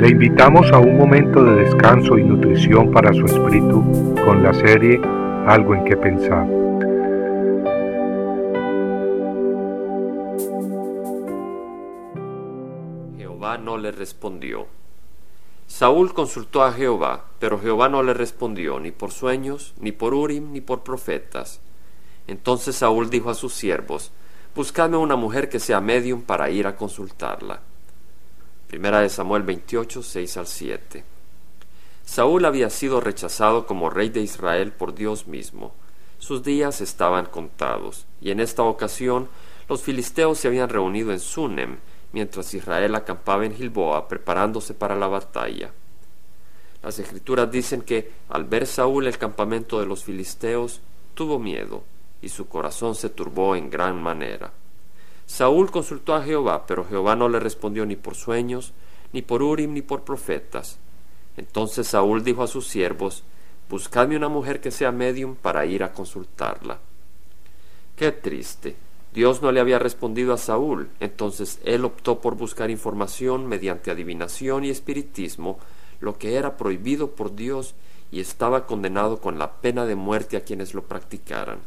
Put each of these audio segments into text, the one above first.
Le invitamos a un momento de descanso y nutrición para su espíritu con la serie Algo en que pensar. Jehová no le respondió. Saúl consultó a Jehová, pero Jehová no le respondió ni por sueños, ni por Urim, ni por profetas. Entonces Saúl dijo a sus siervos, Buscadme una mujer que sea medium para ir a consultarla. Primera de Samuel 28, 6 al 7. Saúl había sido rechazado como rey de Israel por Dios mismo. Sus días estaban contados, y en esta ocasión los filisteos se habían reunido en Sunem, mientras Israel acampaba en Gilboa preparándose para la batalla. Las escrituras dicen que al ver Saúl el campamento de los filisteos, tuvo miedo, y su corazón se turbó en gran manera. Saúl consultó a Jehová, pero Jehová no le respondió ni por sueños, ni por Urim, ni por profetas. Entonces Saúl dijo a sus siervos, Buscadme una mujer que sea medium para ir a consultarla. Qué triste. Dios no le había respondido a Saúl, entonces él optó por buscar información mediante adivinación y espiritismo, lo que era prohibido por Dios y estaba condenado con la pena de muerte a quienes lo practicaran.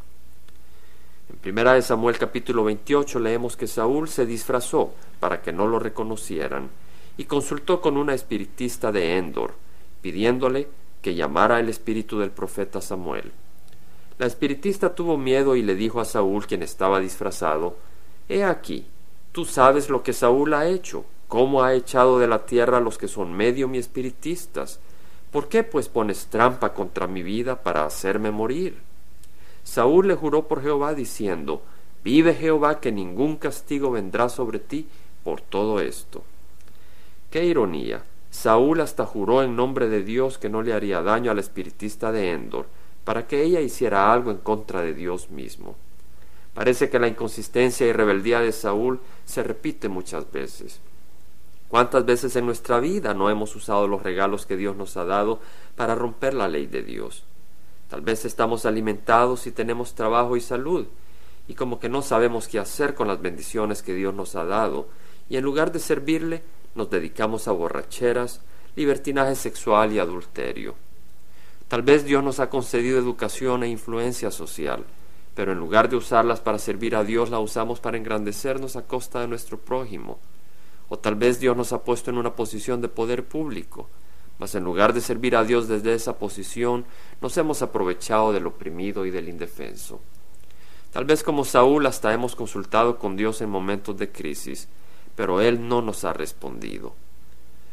En primera de Samuel capítulo 28 leemos que Saúl se disfrazó para que no lo reconocieran y consultó con una espiritista de Endor, pidiéndole que llamara el espíritu del profeta Samuel. La espiritista tuvo miedo y le dijo a Saúl, quien estaba disfrazado, He aquí, tú sabes lo que Saúl ha hecho, cómo ha echado de la tierra a los que son medio mi espiritistas. ¿Por qué pues pones trampa contra mi vida para hacerme morir? Saúl le juró por Jehová diciendo, Vive Jehová que ningún castigo vendrá sobre ti por todo esto. Qué ironía. Saúl hasta juró en nombre de Dios que no le haría daño al espiritista de Endor, para que ella hiciera algo en contra de Dios mismo. Parece que la inconsistencia y rebeldía de Saúl se repite muchas veces. ¿Cuántas veces en nuestra vida no hemos usado los regalos que Dios nos ha dado para romper la ley de Dios? Tal vez estamos alimentados y tenemos trabajo y salud, y como que no sabemos qué hacer con las bendiciones que Dios nos ha dado, y en lugar de servirle, nos dedicamos a borracheras, libertinaje sexual y adulterio. Tal vez Dios nos ha concedido educación e influencia social, pero en lugar de usarlas para servir a Dios, la usamos para engrandecernos a costa de nuestro prójimo. O tal vez Dios nos ha puesto en una posición de poder público, en lugar de servir a Dios desde esa posición, nos hemos aprovechado del oprimido y del indefenso. Tal vez como Saúl hasta hemos consultado con Dios en momentos de crisis, pero Él no nos ha respondido.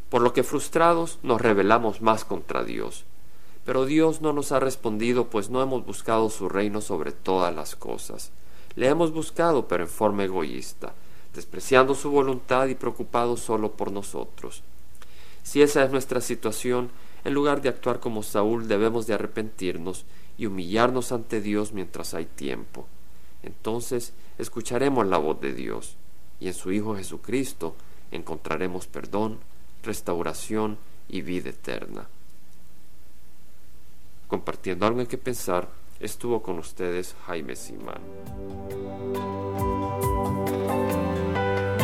Por lo que frustrados nos rebelamos más contra Dios. Pero Dios no nos ha respondido, pues no hemos buscado su reino sobre todas las cosas. Le hemos buscado, pero en forma egoísta, despreciando su voluntad y preocupados solo por nosotros. Si esa es nuestra situación, en lugar de actuar como Saúl debemos de arrepentirnos y humillarnos ante Dios mientras hay tiempo. Entonces escucharemos la voz de Dios y en su Hijo Jesucristo encontraremos perdón, restauración y vida eterna. Compartiendo algo en que pensar, estuvo con ustedes Jaime Simán.